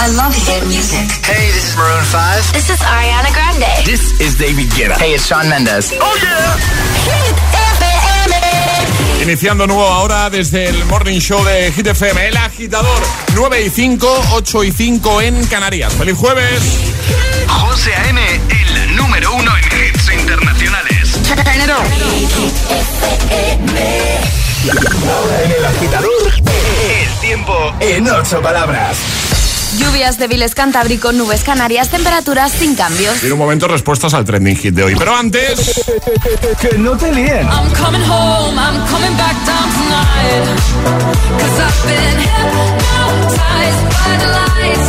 I love hit music. Hey, this is Maroon 5. This is Ariana Grande. This is David Guetta. Hey, it's Sean Mendes. Oh yeah. Hit FM. Iniciando nuevo ahora desde el Morning Show de Hit FM, El Agitador. 9 y 5, 8 y 5 en Canarias. ¡Feliz jueves! José A.M., el número uno en hits internacionales. Ahora en el agitador, El tiempo en ocho palabras. Lluvias débiles Cantábrico, nubes Canarias, temperaturas sin cambios. Y en un momento respuestas al trending hit de hoy. Pero antes, Que no te líen. I'm coming home, I'm coming back down tonight. Cause I've been hypnotized by the lights.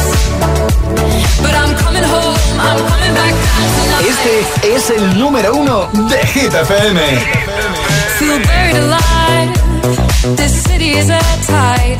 But I'm coming home, I'm coming back down tonight. Este es el número uno de Hit FM. Feel buried alive. This city is airtight.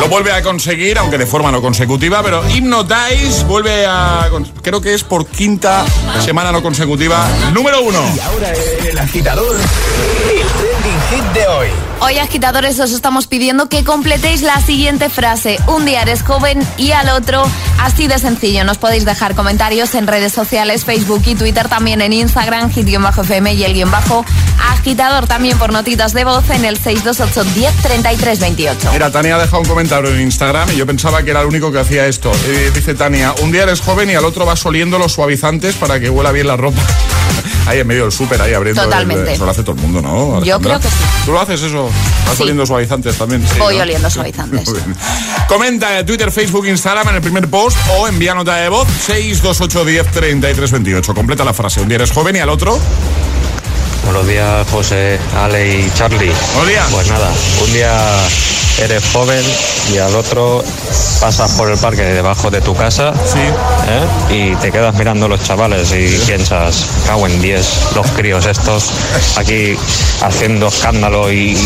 Lo vuelve a conseguir, aunque de forma no consecutiva, pero Hypnotize vuelve a. Creo que es por quinta semana no consecutiva. Número uno. Y ahora el agitador, el hit de hoy. Hoy, agitadores, os estamos pidiendo que completéis la siguiente frase. Un día eres joven y al otro, así de sencillo. Nos podéis dejar comentarios en redes sociales, Facebook y Twitter, también en Instagram, hit-fm y el guion bajo agitador, también por notitas de voz en el 628 10 33 28. Mira, Tania ha dejado un comentario en Instagram y yo pensaba que era el único que hacía esto. Eh, dice Tania, un día eres joven y al otro vas oliendo los suavizantes para que huela bien la ropa. Ahí en medio del súper, ahí abriendo. el- Totalmente. eso lo hace todo el mundo, ¿no? Yo creo que sí. ¿Tú lo haces eso? ¿Vas Sí. oliendo suavizantes también? Sí, Voy ¿no? oliendo suavizantes. Muy bien. Comenta en Twitter, Facebook, Instagram en el primer post o envía nota de voz 628 10 33 28. Completa la frase. Un día eres joven y al otro. Buenos días, José, Ale y Charlie. Buenos días. Pues nada, un día eres joven y al otro pasas por el parque debajo de tu casa ¿eh? y te quedas mirando a los chavales y piensas, cago en 10, los críos estos aquí haciendo escándalo y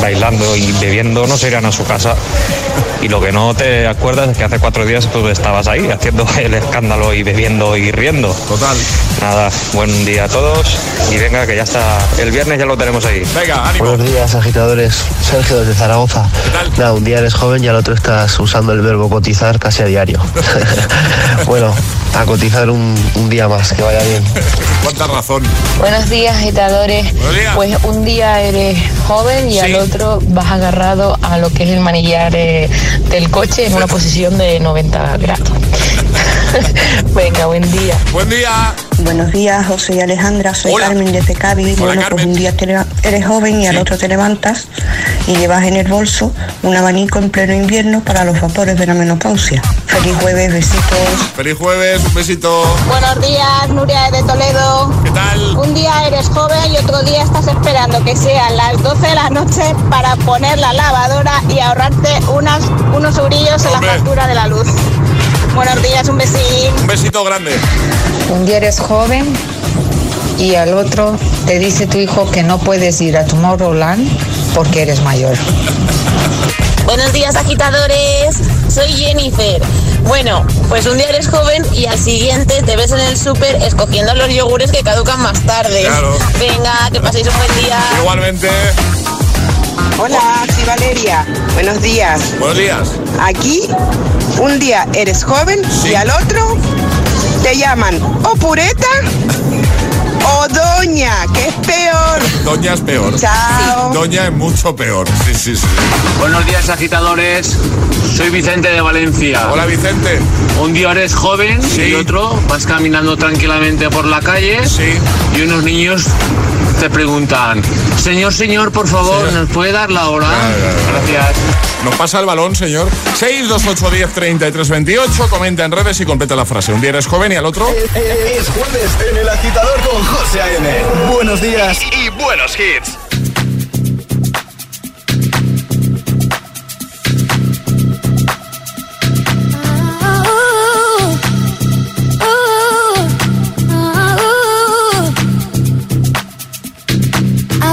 bailando y bebiendo, no se irán a su casa. Y lo que no te acuerdas es que hace cuatro días tú estabas ahí haciendo el escándalo y bebiendo y riendo. Total. Nada, buen día a todos y venga que ya está, el viernes ya lo tenemos ahí. Venga, ánimo. Buenos días, agitadores. Sergio desde Zaragoza. Nada, un día eres joven y al otro estás usando el verbo cotizar casi a diario. bueno, a cotizar un, un día más, que vaya bien. Cuánta razón. Buenos días, agitadores. Buenos días. Pues un día eres joven y Sí. al otro vas agarrado a lo que es el manillar eh, del coche en una posición de 90 grados. Venga, buen día. Buen día. Buenos días, José y Alejandra. Soy Hola. Carmen desde Cádiz. Hola, bueno, Carmen. pues un día te eres joven y al otro te levantas y llevas en el bolso un abanico en pleno invierno para los vapores de la menopausia. Feliz jueves, besitos. Feliz jueves, un besito. Buenos días, Nuria de Toledo. ¿Qué tal? Un día eres joven y otro día estás esperando que sean las 12 de la noche para poner la lavadora y ahorrarte unas, unos eurillos en la factura de la luz. Buenos días, un besín. Un besito grande. Un día eres joven y al otro te dice tu hijo que no puedes ir a Tomorrowland porque eres mayor. Buenos días, agitadores. Soy Jennifer. Bueno, pues un día eres joven y al siguiente te ves en el súper escogiendo los yogures que caducan más tarde. Claro. Venga, que paséis un buen día. Igualmente. Hola, soy Valeria. Buenos días. Buenos días. Aquí, un día eres joven y al otro te llaman o pureta o doña, que es peor. Doña es peor. Chao. Doña es mucho peor. Sí, sí, sí. Buenos días, agitadores. Soy Vicente de Valencia. Hola, Vicente. Un día eres joven Sí. y otro vas caminando tranquilamente por la calle Sí. y unos niños te preguntan, señor, señor, por favor, ¿nos puede dar la hora? Claro, claro, claro. Gracias. Nos pasa el balón, señor. 628 10 33 28. Comenta en redes y completa la frase. Un día eres joven y al otro. Es jueves en el agitador con José A.M. Buenos días. Y buenos hits.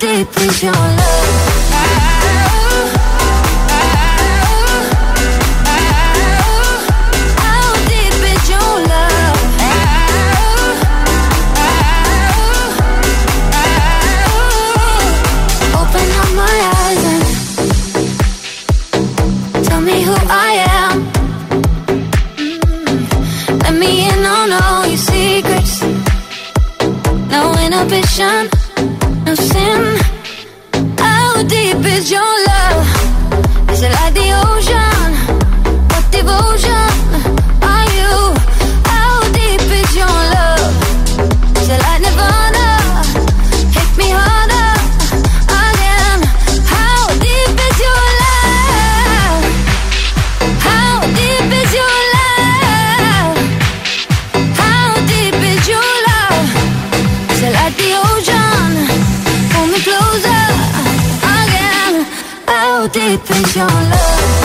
deep is your love? Your love?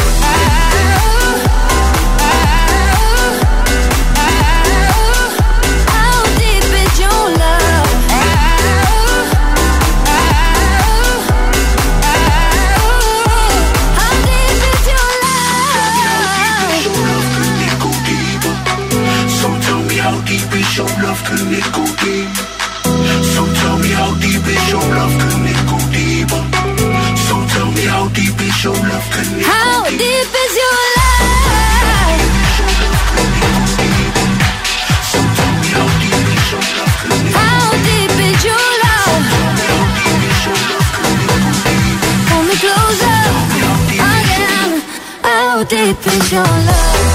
How deep is your love? So tell me how deep is your love can How deep is your love? Hold me closer again. How deep is your love?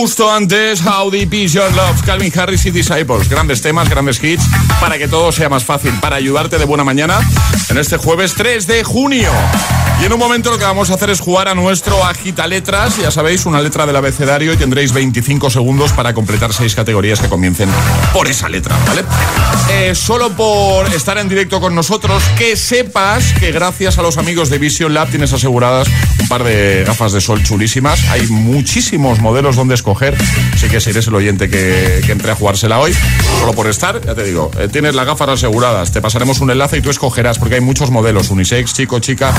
justo antes How Deep Is Your Love, Calvin Harris y Disciples. Grandes temas, grandes hits, para que todo sea más fácil, para ayudarte de buena mañana en este jueves 3 de junio. Y en un momento lo que vamos a hacer es jugar a nuestro agita letras. Ya sabéis, una letra del abecedario y tendréis 25 segundos para completar seis categorías que comiencen por esa letra, ¿vale? Eh, solo por estar en directo con nosotros, que sepas que gracias a los amigos de Vision Lab tienes aseguradas un par de gafas de sol chulísimas. Hay muchísimos modelos donde escoger. Así que si eres el oyente que, que entre a jugársela hoy, solo por estar, ya te digo, eh, tienes las gafas aseguradas. Te pasaremos un enlace y tú escogerás porque hay muchos modelos, unisex, chico, chica.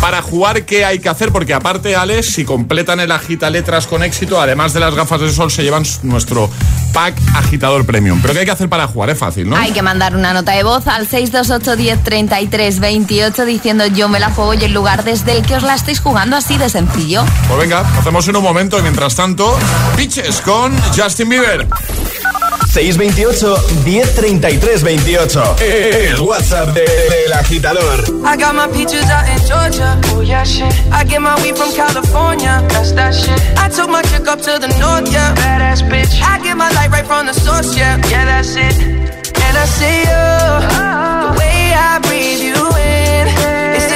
Para jugar, ¿qué hay que hacer? Porque aparte, Alex, si completan el agita letras con éxito, además de las gafas de sol, se llevan nuestro pack agitador premium. Pero ¿qué hay que hacer para jugar? Es fácil, ¿no? Hay que mandar una nota de voz al 628 10 33 28 diciendo yo me la juego y el lugar desde el que os la estáis jugando así de sencillo. Pues venga, hacemos en un momento y mientras tanto, Pitches con Justin Bieber. 628 1033 28. El WhatsApp de- del agitador. I got my peaches out in Georgia. Oh yeah, shit. I get my weed from California. That's that shit. I took my chick up to the north, yeah. Badass bitch. I get my light right from the source, yeah. Yeah, that's it. And I see you. The way I breathe you in.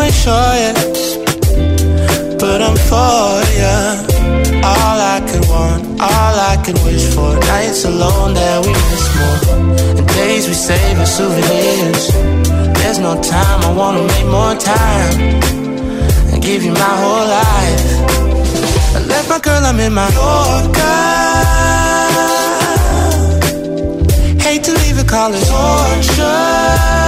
Ain't sure yet, but I'm for ya. All I could want, all I could wish for. Nights alone that we miss more, and days we save as souvenirs. There's no time, I wanna make more time and give you my whole life. I left my girl, I'm in my Yorker. Hate to leave it, call torture.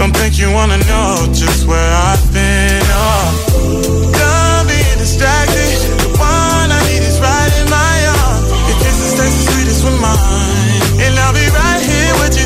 Don't think you wanna know just where I've been. Oh,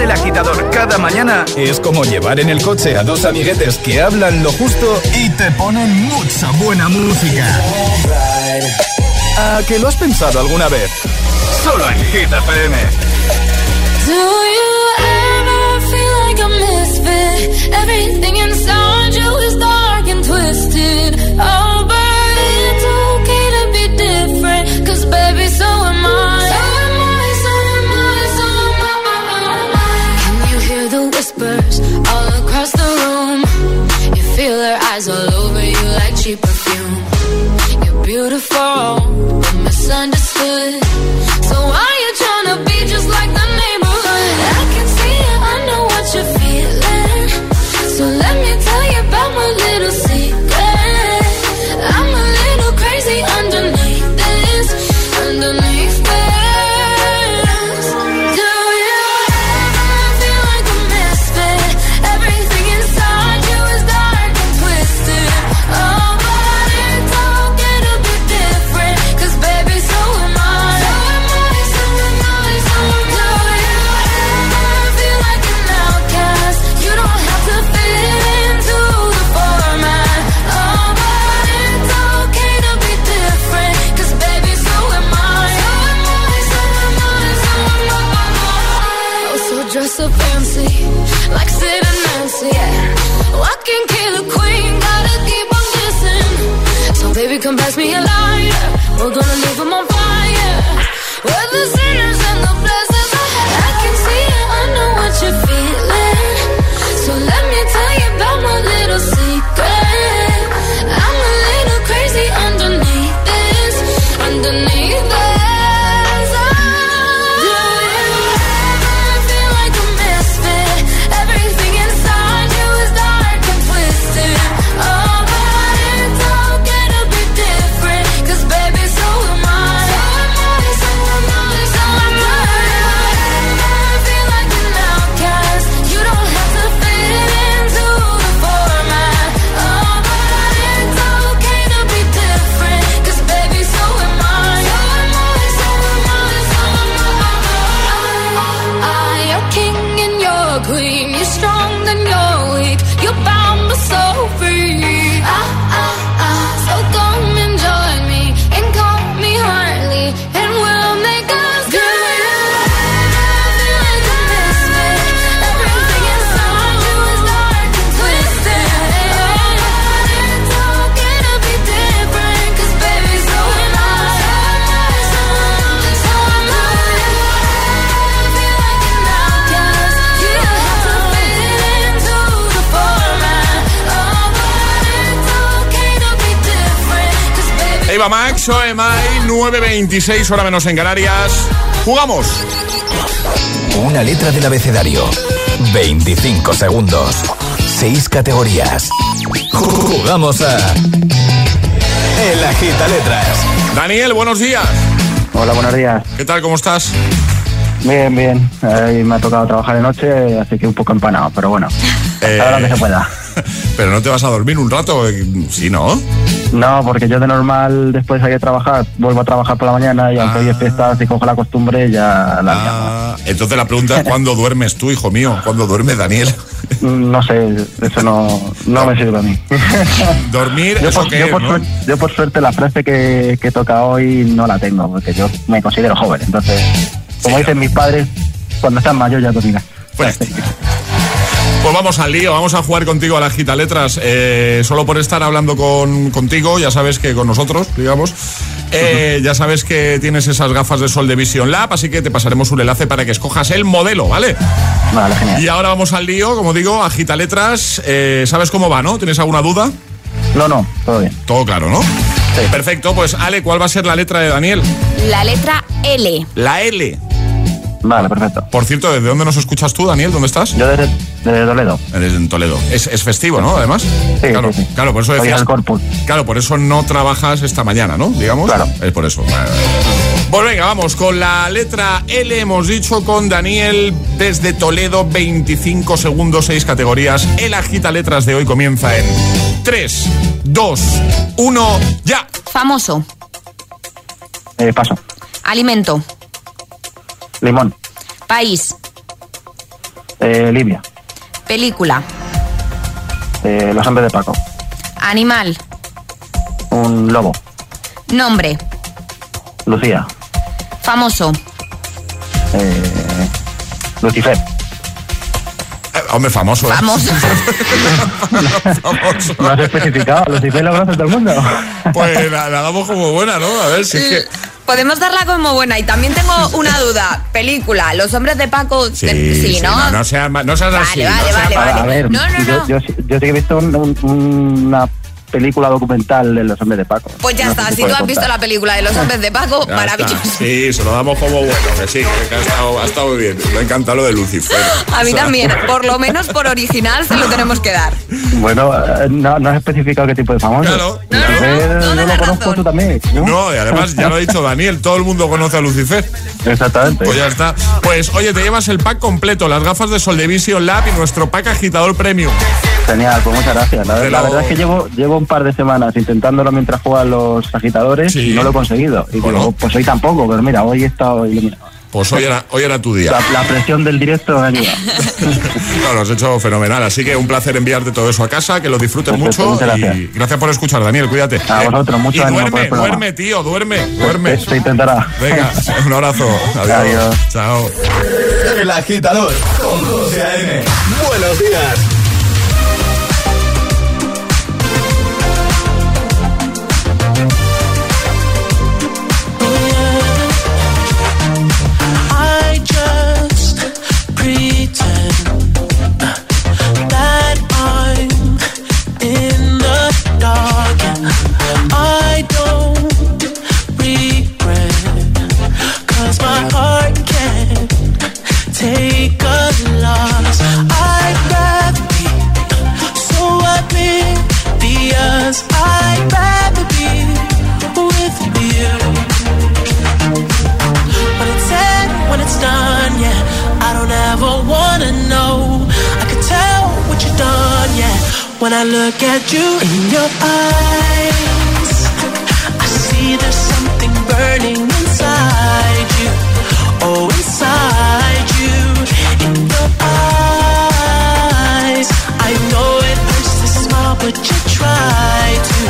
El agitador cada mañana es como llevar en el coche a dos amiguetes que hablan lo justo y te ponen mucha buena música. ¿A que lo has pensado alguna vez? Solo en Hit FM. Do you ever feel like a misfit? Everything inside cheap perfume. You're beautiful, but misunderstood. 9.26, hora menos en Canarias. ¡Jugamos! Una letra del abecedario. 25 segundos. 6 categorías. Jugamos a. El Agita Letras. Daniel, buenos días. Hola, buenos días. ¿Qué tal? ¿Cómo estás? Bien, bien. Me ha tocado trabajar de noche, así que un poco empanado, pero bueno. Eh, Ahora que se pueda. Pero no te vas a dormir un rato, eh, sí, ¿no? No, porque yo de normal después hay que trabajar, vuelvo a trabajar por la mañana y aunque hoy es fiesta, si cojo la costumbre ya la Ah, entonces la pregunta es ¿cuándo duermes tú, hijo mío? ¿Cuándo duermes, Daniel? Mm, No sé, eso no, no me sirve a mí. Dormir, Yo ¿eso por, yo es, por no? suerte, yo por suerte la frase que, que toca hoy no la tengo, porque yo me considero joven. Entonces, como dicen mis padres, cuando estás mayor ya. Pues vamos al lío, vamos a jugar contigo a la gita letras. Eh, solo por estar hablando con, contigo, ya sabes que con nosotros, digamos, eh, ya sabes que tienes esas gafas de sol de Vision Lab, así que te pasaremos un enlace para que escojas el modelo, ¿vale? Vale, genial. Y ahora vamos al lío, como digo, agita letras. Eh, ¿Sabes cómo va, no? ¿Tienes alguna duda? No, no, todo bien. Todo claro, ¿no? Perfecto, pues Ale, ¿cuál va a ser la letra de Daniel? La letra L. La L. Vale, perfecto. Por cierto, ¿desde dónde nos escuchas tú, Daniel? ¿Dónde estás? Yo desde, desde Toledo. Eres en Toledo. Es, es festivo, ¿no? Además. Sí, claro, sí, sí. claro, por eso decías. el Corpus. Claro, por eso no trabajas esta mañana, ¿no? Digamos. Claro. Es por eso. Vale, vale. Pues venga, vamos con la letra L. Hemos dicho con Daniel desde Toledo, 25 segundos, 6 categorías. El agita letras de hoy comienza en 3, 2, 1, ya. Famoso. Eh, paso. Alimento. Limón. País. Eh, Libia. Película. Eh, los hombres de Paco. Animal. Un lobo. Nombre. Lucía. Famoso. Eh, Lucifer. Eh, hombre, famoso. ¿eh? Famoso. No has especificado. Lucifer lo conoce todo el mundo. Pues la, la damos como buena, ¿no? A ver si es que. Podemos darla como buena. Y también tengo una duda. Película. Los hombres de Paco. Sí, eh, sí, sí, ¿no? no, no seas, no seas Vale, así. vale, no vale, vale. A ver, No, no, yo, no. yo, sí- yo sí que he visto un- un- una película documental de los hombres de Paco. Pues ya No está. Si tú has visto la película de los hombres de Paco, Ya maravilloso. está. Sí, se lo damos como bueno, que sí, que ha estado, ha estado muy bien. Me ha encantado lo de Lucifer. A mí O sea, también. Por lo menos por original se lo tenemos que dar. Bueno, eh, no, no has especificado qué tipo de famoso. Claro, Lucifer, yo lo conozco tú también. ¿no? No, y además ya lo ha dicho Daniel, todo el mundo conoce a Lucifer. Exactamente. Pues ya está. Pues oye, te llevas el pack completo, las gafas de Sol de Vision Lab y nuestro pack agitador premium. Genial, pues muchas gracias. La, la lo- verdad es que llevo, llevo un par de semanas intentándolo mientras juegan los agitadores y no lo he conseguido. Y Bueno. digo, pues hoy tampoco, pero mira, hoy he estado iluminado. Pues hoy era, hoy era tu día. La, la presión del directo me ha ayudado. No, lo has hecho fenomenal. Así que un placer enviarte todo eso a casa, que lo disfrutes Perfecto, mucho. muchas Y gracias. gracias por escuchar, Daniel. Cuídate. A Eh, vosotros, mucho por duerme, duerme, tío, duerme, duerme. Se intentará. Venga, un abrazo. Adiós. Adiós. Chao. El agitador con José A.M. Buenos días. When I look at you in your eyes, I see there's something burning inside you. Oh, inside you. In your eyes, I know it hurts to smile, but you try to.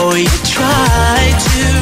Oh, you try to.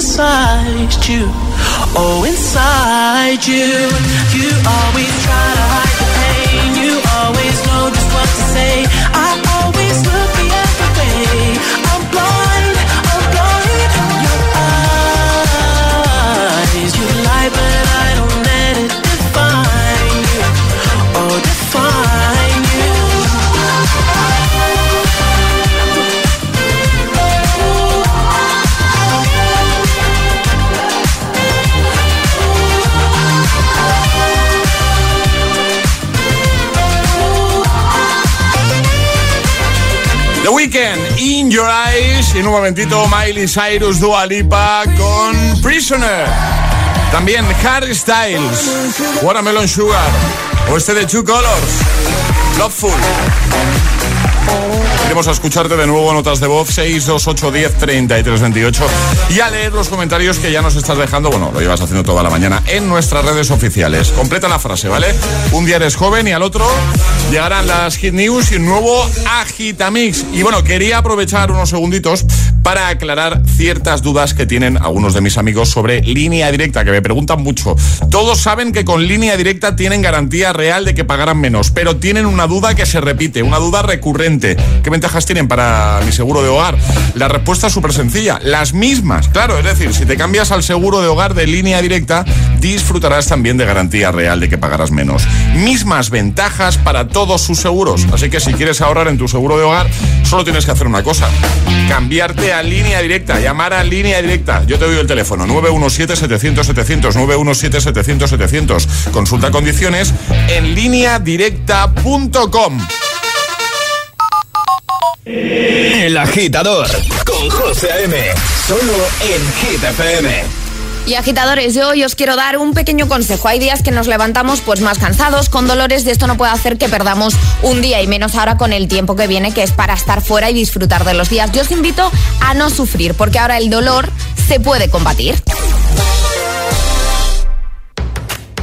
inside you. Oh, inside you. You always un momentito, Miley Cyrus, Dua Lipa con Prisoner. También Harry Styles, Watermelon Sugar. O este de Two Colors, Loveful. Iremos a escucharte de nuevo notas de voz 628 10 33 28 y a leer los comentarios que ya nos estás dejando. Bueno, lo llevas haciendo toda la mañana en nuestras redes oficiales. Completa la frase, ¿vale? Un día eres joven y al otro llegarán las Hit News y un nuevo Agitamix. Y bueno, quería aprovechar unos segunditos para aclarar ciertas dudas que tienen algunos de mis amigos sobre línea directa, que me preguntan mucho. Todos saben que con línea directa tienen garantía real de que pagarán menos, pero tienen una duda que se repite, una duda recurrente. ¿Qué ventajas tienen para mi seguro de hogar? La respuesta es súper sencilla, las mismas. Claro, es decir, si te cambias al seguro de hogar de línea directa, disfrutarás también de garantía real de que pagarás menos. Mismas ventajas para todos sus seguros. Así que si quieres ahorrar en tu seguro de hogar, solo tienes que hacer una cosa. Cambiarte a línea directa, llamar a línea directa. Yo te doy el teléfono 917-700-700, 917-700-700. Consulta condiciones en lineadirecta.com. El agitador con José M. Solo en FM. Y agitadores, yo hoy os quiero dar un pequeño consejo. Hay días que nos levantamos pues más cansados, con dolores, y esto no puede hacer que perdamos un día y menos ahora con el tiempo que viene, que es para estar fuera y disfrutar de los días. Yo os invito a no sufrir, porque ahora el dolor se puede combatir.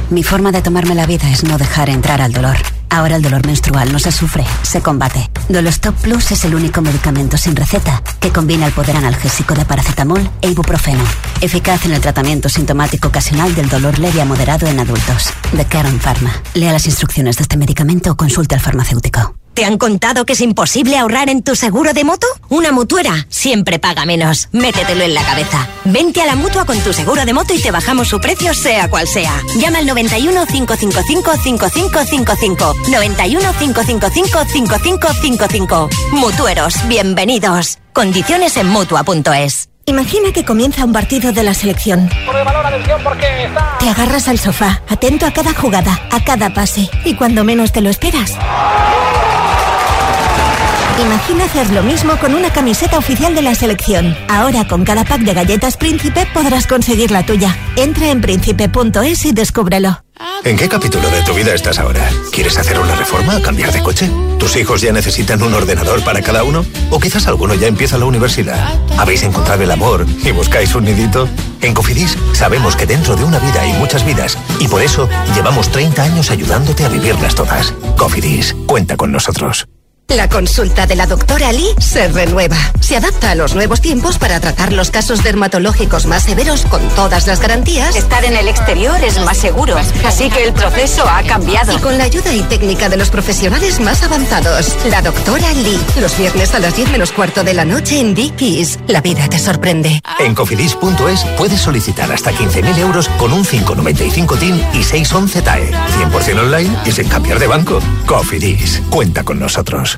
Mi forma de tomarme la vida es no dejar entrar al dolor. Ahora el dolor menstrual no se sufre, se combate. Dolostop Plus es el único medicamento sin receta que combina el poder analgésico de paracetamol e ibuprofeno, eficaz en el tratamiento sintomático ocasional del dolor leve a moderado en adultos. De Karen Pharma. Lea las instrucciones de este medicamento o consulte al farmacéutico. ¿Te han contado que es imposible ahorrar en tu seguro de moto? Una mutuera siempre paga menos. Métetelo en la cabeza. Vente a la mutua con tu seguro de moto y te bajamos su precio, sea cual sea. Llama al 91 555 5555. 91 555 5555. Mutueros, bienvenidos. Condiciones en mutua.es. Imagina que comienza un partido de la selección. Te agarras al sofá, atento a cada jugada, a cada pase, y cuando menos te lo esperas. Imagina hacer lo mismo con una camiseta oficial de la selección. Ahora con cada pack de galletas Príncipe podrás conseguir la tuya. Entra en príncipe.es y descúbrelo. ¿En qué capítulo de tu vida estás ahora? ¿Quieres hacer una reforma cambiar de coche? ¿Tus hijos ya necesitan un ordenador para cada uno? ¿O quizás alguno ya empieza la universidad? ¿Habéis encontrado el amor y buscáis un nidito? En Cofidis sabemos que dentro de una vida hay muchas vidas y por eso llevamos 30 años ayudándote a vivirlas todas. Cofidis, cuenta con nosotros. La consulta de la doctora Lee se renueva. Se adapta a los nuevos tiempos para tratar los casos dermatológicos más severos con todas las garantías. Estar en el exterior es más seguro, así que el proceso ha cambiado. Y con la ayuda y técnica de los profesionales más avanzados. La doctora Lee. Los viernes a las 10 menos cuarto de la noche en Dickies. La vida te sorprende. En cofidis.es puedes solicitar hasta 15.000 euros con un 595 TIN y 611 TAE. 100% online y sin cambiar de banco. Cofidis. Cuenta con nosotros.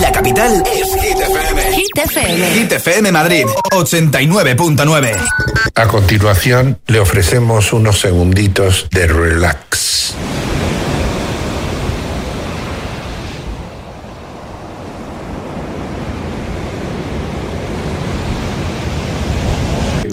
La capital es Hit FM. Hit FM. Hit FM Madrid 89.9. A continuación, le ofrecemos unos segunditos de relax.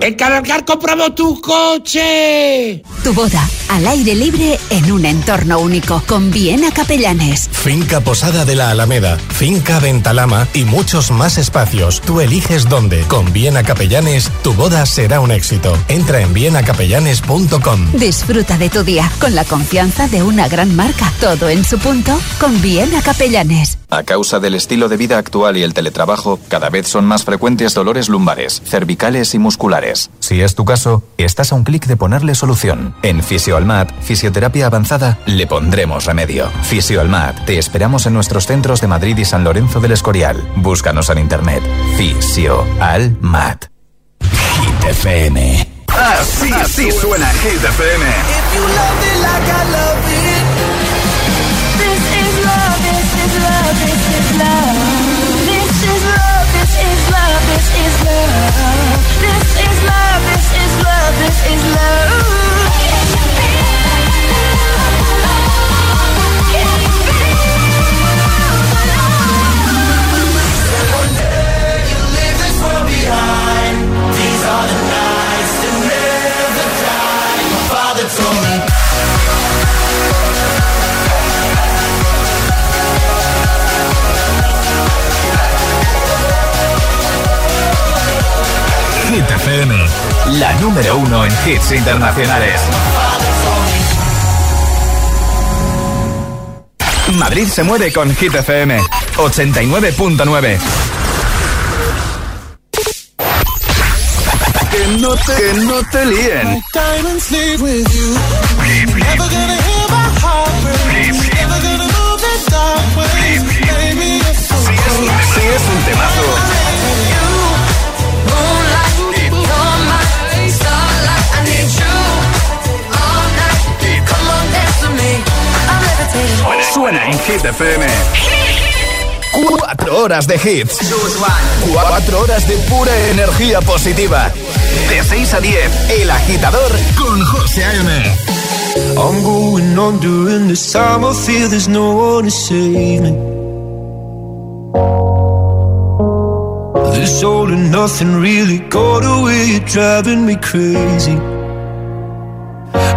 ¡En Cargar compramos tu coche! Tu boda al aire libre en un entorno único con Viena Capellanes. Finca Posada de la Alameda, Finca Ventalama y muchos más espacios. Tú eliges dónde. Con Viena Capellanes, tu boda será un éxito. Entra en vienacapellanes.com. Disfruta de tu día con la confianza de una gran marca. Todo en su punto con Viena Capellanes. A causa del estilo de vida actual y el teletrabajo, cada vez son más frecuentes dolores lumbares, cervicales y musculares. Si es tu caso, estás a un clic de ponerle solución. En Fisioalmat, Fisioterapia Avanzada, le pondremos remedio. Fisioalmat, te esperamos en nuestros centros de Madrid y San Lorenzo del Escorial. Búscanos en internet. Fisioalmat. Hit FM. Así, así suena Hit FM. This is love, this is love, this is love. FM, la número uno en hits internacionales. Madrid se mueve con Hit FM 89.9. Que no te, que no te líen. Suena en Hit FM. Cuatro horas de hits. Cuatro horas de pura energía positiva. De 6 a 10, El Agitador con José A.M. I'm going on during this time. I feel there's no one to save me. This all and nothing really got away. You're driving me crazy.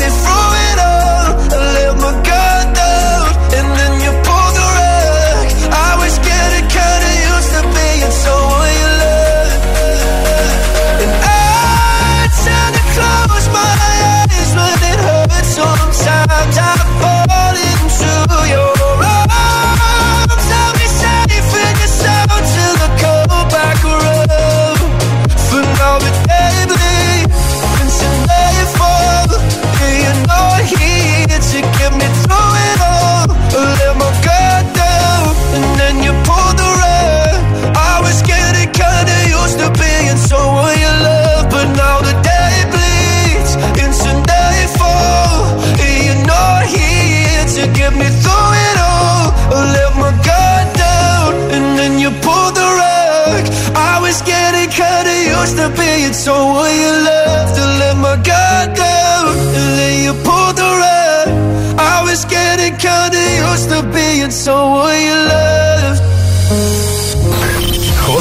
this room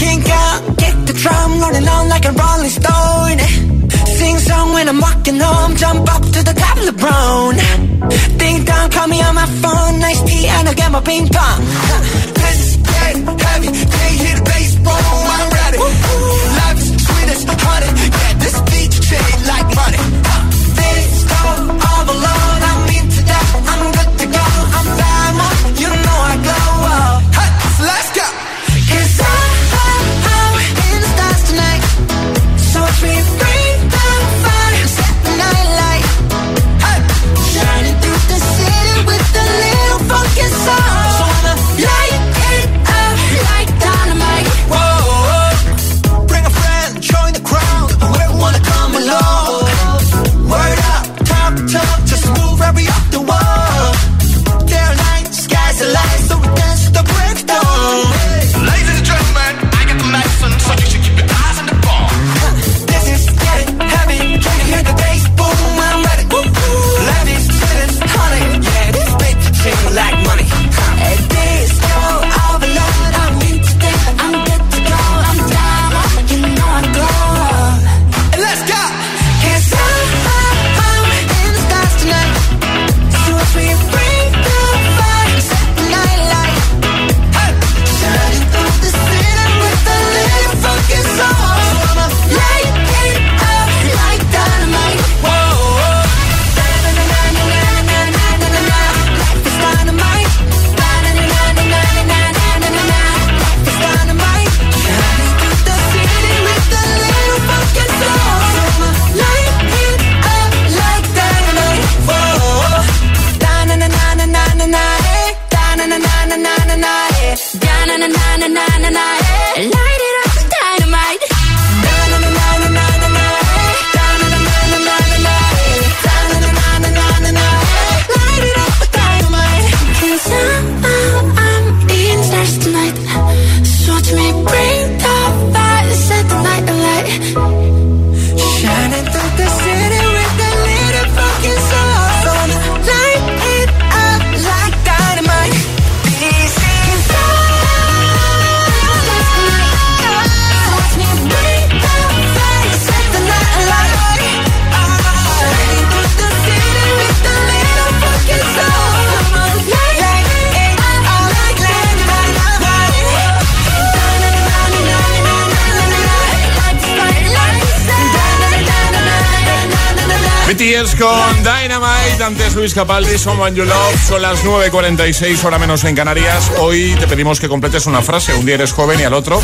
Kink out, kick the drum, rolling on like a rolling stone. Sing song when I'm walking home, jump up to the top of the brown. Ding dong, call me on my phone, nice tea, and I'll get my ping pong. Let's get heavy, can't hear the bass, top to top, just move every up the wall. BTS con Dynamite, antes Luis Capaldi, Someone You Love, son las 9.46, hora menos en Canarias. Hoy te pedimos que completes una frase, un día eres joven y al otro.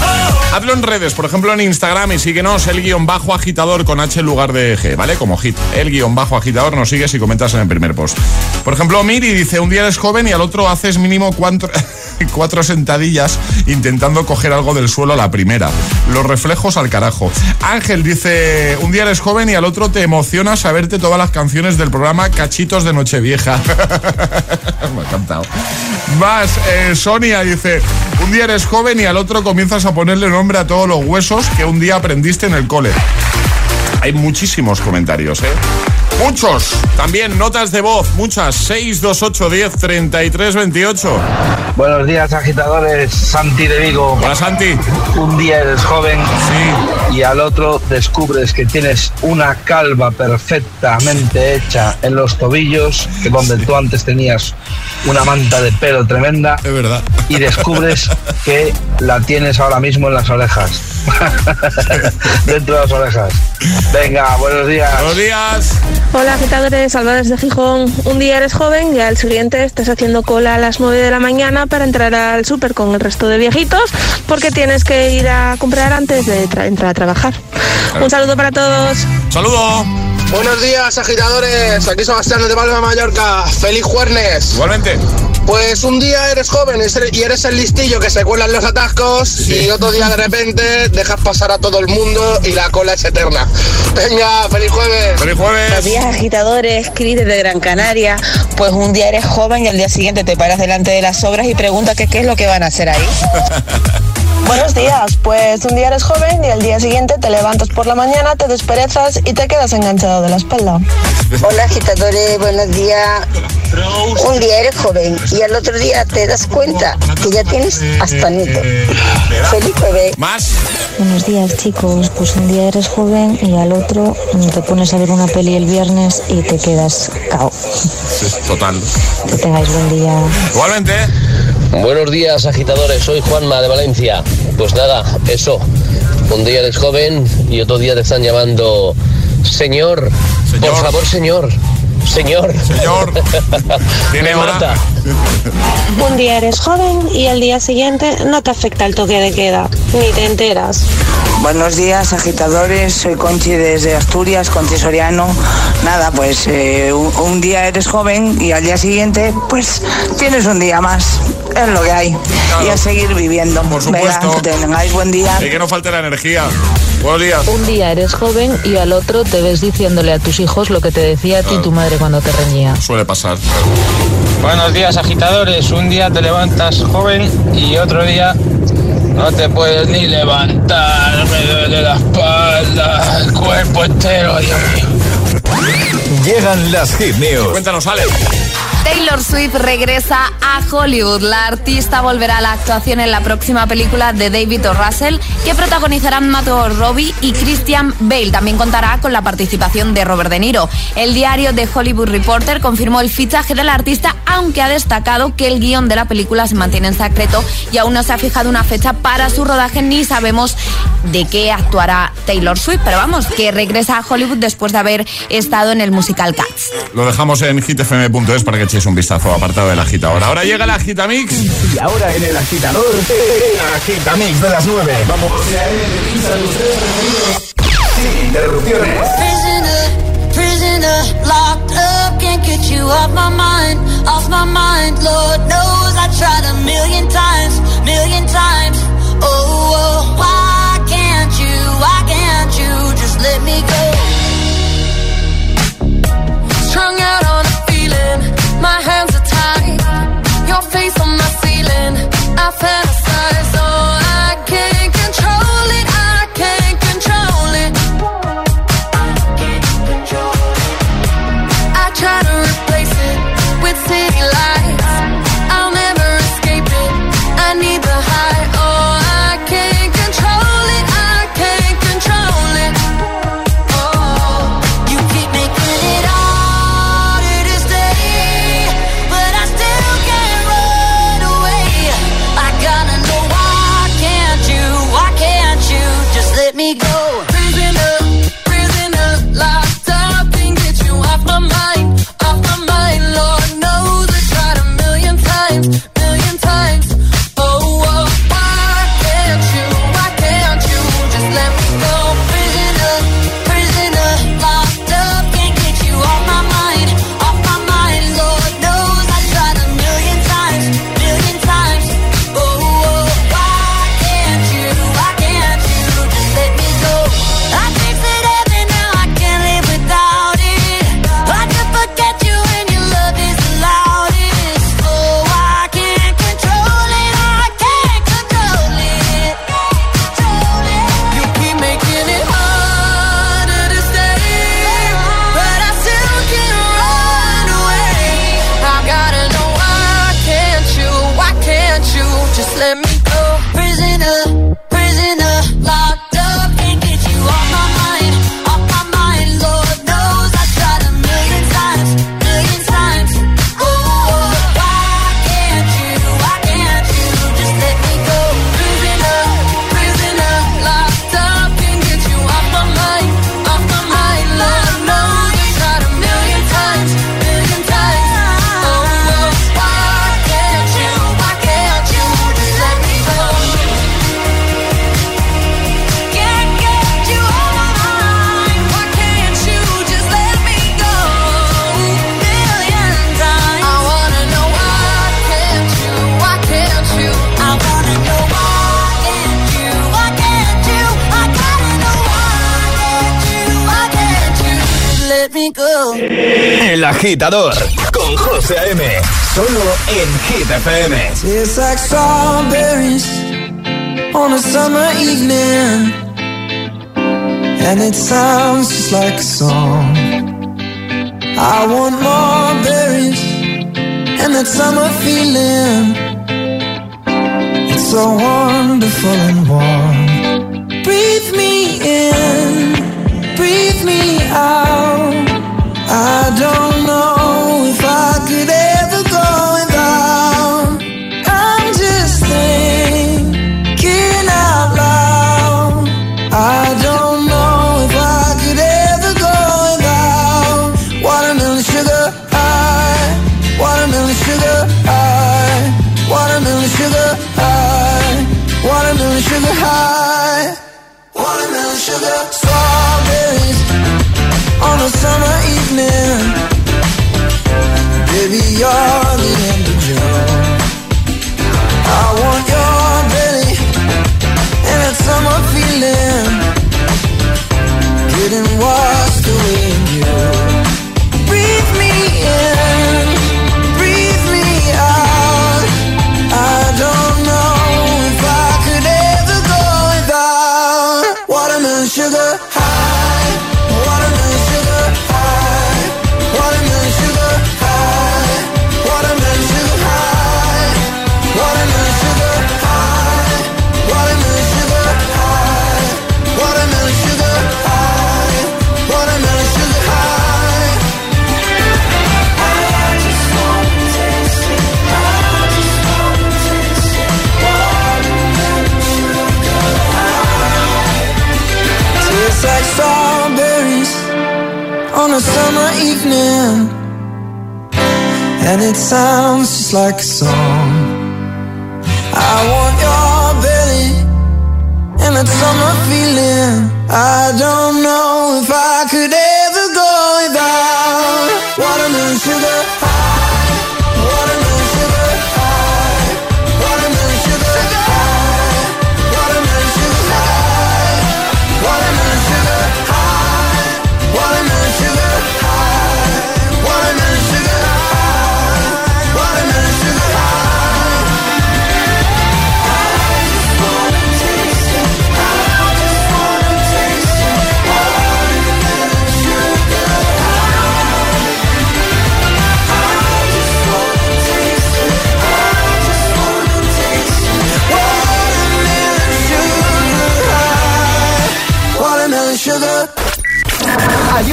Hazlo en redes, por ejemplo en Instagram y síguenos el guion bajo agitador con H en lugar de G, ¿vale? Como hit. El guion bajo agitador nos sigues y comentas en el primer post. Por ejemplo, Miri dice, un día eres joven y al otro haces mínimo cuatro, cuatro sentadillas intentando coger algo del suelo a la primera. Los reflejos al carajo. Ángel dice, un día eres joven y al otro te emociona saberte todas las canciones del programa Cachitos de Nochevieja. Me ha encantado. Más, eh, Sonia dice, un día eres joven y al otro comienzas a ponerle nombre a todos los huesos que un día aprendiste en el cole. Hay muchísimos comentarios, ¿eh? Muchos. También notas de voz, muchas. 628 10 33 28. Buenos días, agitadores. Santi de Vigo. Hola, Santi. Un día eres joven y al otro descubres que tienes una calva perfectamente hecha en los tobillos, que donde tú antes tenías una manta de pelo tremenda. Es verdad. Y descubres que la tienes ahora mismo en las orejas. Dentro de las orejas. Venga, buenos días. Buenos días. Hola, agitadores, Alba desde Gijón. Un día eres joven y al siguiente estás haciendo cola a las 9 de la mañana para entrar al súper con el resto de viejitos porque tienes que ir a comprar antes de tra- entrar a trabajar. Un saludo para todos. Saludo. Buenos días, agitadores. Aquí Sebastián de Palma, Mallorca. ¡Feliz jueves! Igualmente. Pues un día eres joven y eres el listillo que se cuela en los atascos y otro día de repente dejas pasar a todo el mundo y la cola es eterna. Venga, feliz jueves. Feliz jueves. Buenos días, agitadores, Cris desde Gran Canaria. Pues un día eres joven y al día siguiente te paras delante de las obras y preguntas qué es lo que van a hacer ahí. Buenos días, pues un día eres joven y al día siguiente te levantas por la mañana, te desperezas y te quedas enganchado de la espalda. Hola agitadores, buenos días. Un día eres joven y al otro día te das cuenta que ya tienes hasta nieto. Feliz jueves. Más. Buenos días chicos, pues un día eres joven y al otro te pones a ver una peli el viernes y te quedas cao. Total. Que tengáis buen día. Igualmente. Buenos días, agitadores. Soy Juanma de Valencia. Pues nada, eso. Un día eres joven y otro día te están llamando señor. Por favor, señor. Señor. Señor. Tiene Marta. Un día eres joven y al día siguiente no te afecta el toque de queda, ni te enteras. Buenos días, agitadores. Soy Conchi desde Asturias, Conchi Soriano. Nada, pues eh, un, un día eres joven y al día siguiente, pues tienes un día más. Es lo que hay. Y a seguir viviendo. Por Venga, supuesto. que tengáis buen día. Y que no falte la energía. Buenos días. Un día eres joven y al otro te ves diciéndole a tus hijos lo que te decía a ti tu madre cuando te reñía. Suele pasar. Buenos días agitadores, un día te levantas joven y otro día no te puedes ni levantar, me duele la espalda, el cuerpo entero, Dios mío. Llegan las hit news. Cuéntanos, Ale. Taylor Swift regresa a Hollywood. La artista volverá a la actuación en la próxima película de David O. Russell, que protagonizarán Margot Robbie y Christian Bale. También contará con la participación de Robert De Niro. El diario The Hollywood Reporter confirmó el fichaje del artista, aunque ha destacado que el guion de la película se mantiene en secreto y aún no se ha fijado una fecha para su rodaje ni sabemos de qué actuará Taylor Swift. Pero vamos, que regresa a Hollywood después de haber estado en el musical Cats. Lo dejamos en hitfm.es para que echéis un vistazo apartado del agitador. Ahora llega el agitamix. Y ahora en el agitador, el agitamix de las 9. Vamos Sin interrupciones. Prisoner, prisoner, locked up, can't get you off my mind, off my mind. Lord knows I tried a million times, million times. Oh, oh, why can't you, why can't you just let me go? My hands are tied, your face on my ceiling. I fantasize, oh, agitador con José A.M. Solo en Hit FM. It's like strawberries on a summer evening. And it sounds just like a song. I want more berries and that summer feeling. It's so wonderful and warm. Breathe me in, breathe me out. I don't know if I could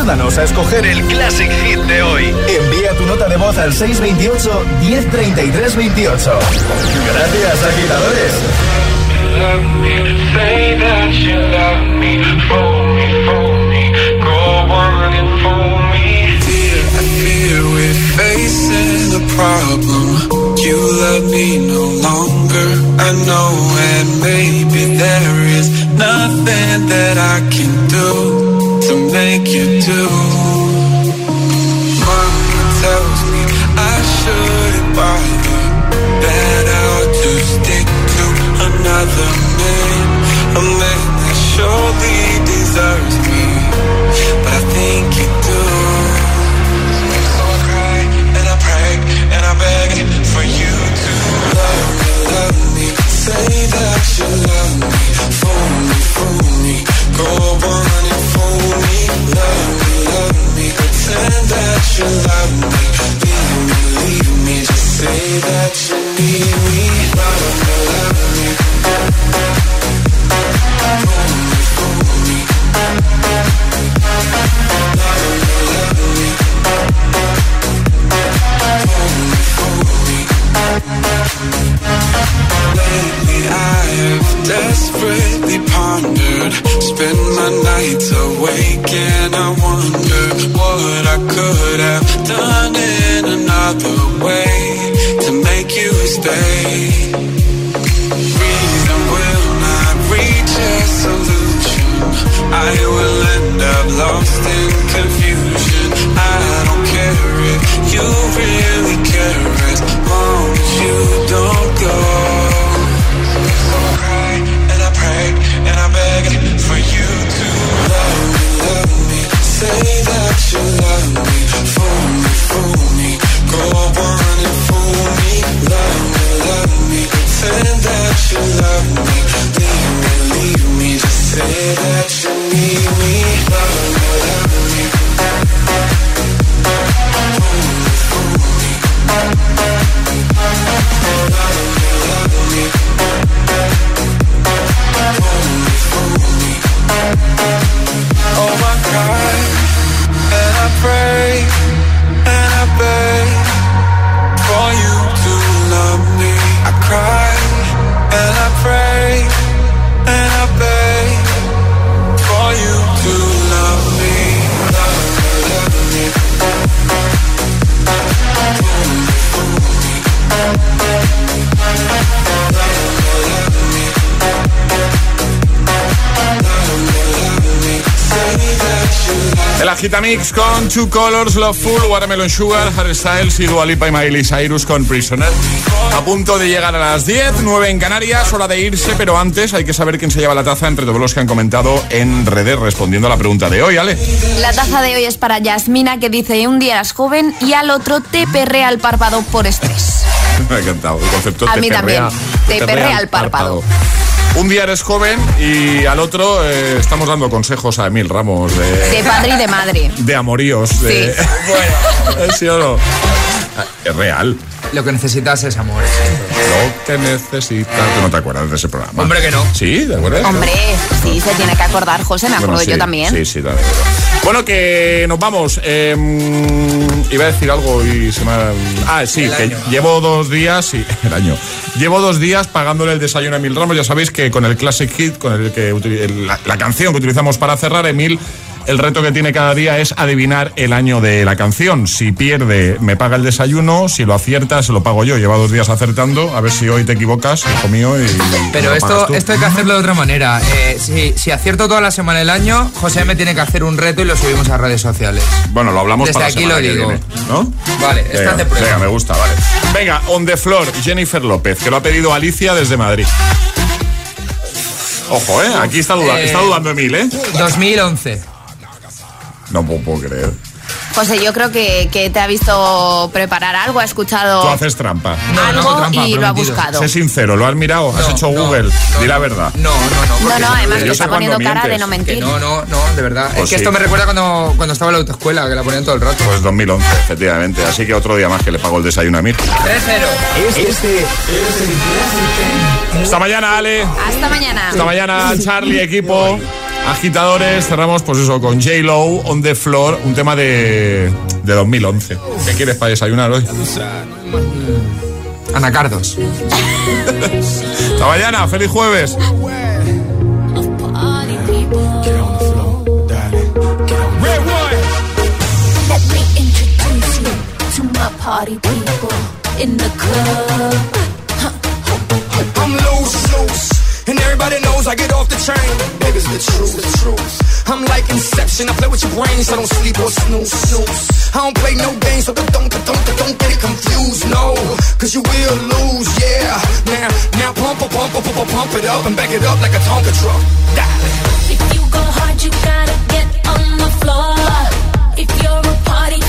Ayúdanos a escoger el Classic Hit de hoy. Envía tu nota de voz al 628 1033 28. Gracias, agitadores. facing a problem. You love me no longer, I know, and maybe there is nothing that I can do make you do. Mama tells me I shouldn't bother, I'll just stick to another man love me, leave me, me, just say that you need me, love me, love me. Lately I have desperately pondered Spend my nights awake stay Reason will not reach a solution I will end up lost in confusion I don't care if you really care As long as you don't go we Gitamix con Two Colors, Love Full, Watermelon Sugar, Harry Styles y Dua Lipa y Miley Cyrus con Prisoner. A punto de llegar a las 10, 9 en Canarias, hora de irse, pero antes hay que saber quién se lleva la taza entre todos los que han comentado en redes respondiendo a la pregunta de hoy, ¿ale? La taza de hoy es para Yasmina que dice un día eras joven y al otro te perrea el párpado por estrés. Me ha encantado el concepto A te mí también. perrea- Te perrea el párpado. Un día eres joven y al otro eh, estamos dando consejos a Emil Ramos de, De padre y de madre. de amoríos. De... Bueno, ¿sí o no? Ah, Es real. Lo que necesitas es amor. Lo que necesitas. ¿Tú no te acuerdas de ese programa? Hombre, que no. ¿Sí? ¿Te acuerdas? Hombre, sí, se tiene que acordar, José, me acuerdo Bueno, sí, yo también. Sí, sí, también. Bueno, que nos vamos. Eh, iba a decir algo y se me ha... Ah, sí, El que año. llevo dos días, sí, el año. Llevo dos días pagándole el desayuno a Emil Ramos. Ya sabéis que con el Classic Hit, con el que la, la canción que utilizamos para cerrar, Emil, el reto que tiene cada día es adivinar el año de la canción. Si pierde, me paga el desayuno. Si lo acierta, se lo pago yo. Lleva dos días acertando. A ver si hoy te equivocas, hijo mío. Y, Pero lo esto, esto hay que hacerlo de otra manera. Eh, si, si acierto toda la semana del año, José me tiene que hacer un reto y lo subimos a redes sociales. Bueno, lo hablamos Desde para aquí lo digo. viene, ¿no? Vale, Venga, de prueba. venga, me gusta, vale. Venga, on the floor, Jennifer López, que lo ha pedido Alicia desde Madrid. Ojo, ¿eh? Aquí está, duda- Eh, está dudando Emil, ¿eh? 2011. No puedo, puedo creer. José, yo creo que, que te ha visto preparar algo, ha escuchado Tú haces trampa. algo y lo ha buscado. Sé sincero, ¿lo has mirado? ¿Has hecho Google? Di la verdad. No, no, no. No, no, además que está poniendo cara de mientes. no mentir. Que no, no, no, de verdad. Pues es que sí. esto me recuerda cuando, cuando estaba en la autoescuela, que la ponían todo el rato. Pues 2011, efectivamente. Así que otro día más que le pago el desayuno a Emil. 3-0. Este Hasta mañana, Ale. Hasta mañana. Hasta mañana, Charlie, equipo. Agitadores, cerramos pues eso con J-Lo, On The Floor, un tema de, de 2011. ¿Qué quieres para desayunar hoy? Anacardos. Hasta mañana, feliz jueves. Let me introduce you to my party people in the club. I'm loose, loose. Everybody knows I get off the train. Baby's the truth, the truth. I'm like Inception. I play with your brains, so don't sleep or snooze, snooze. I don't play no games, so don't, don't, don't, don't get it confused, no. Cause you will lose, yeah. Now, now pump, pump, pump, pump, pump, pump it up and back it up like a Tonka truck. If you go hard, you gotta get on the floor. If you're a party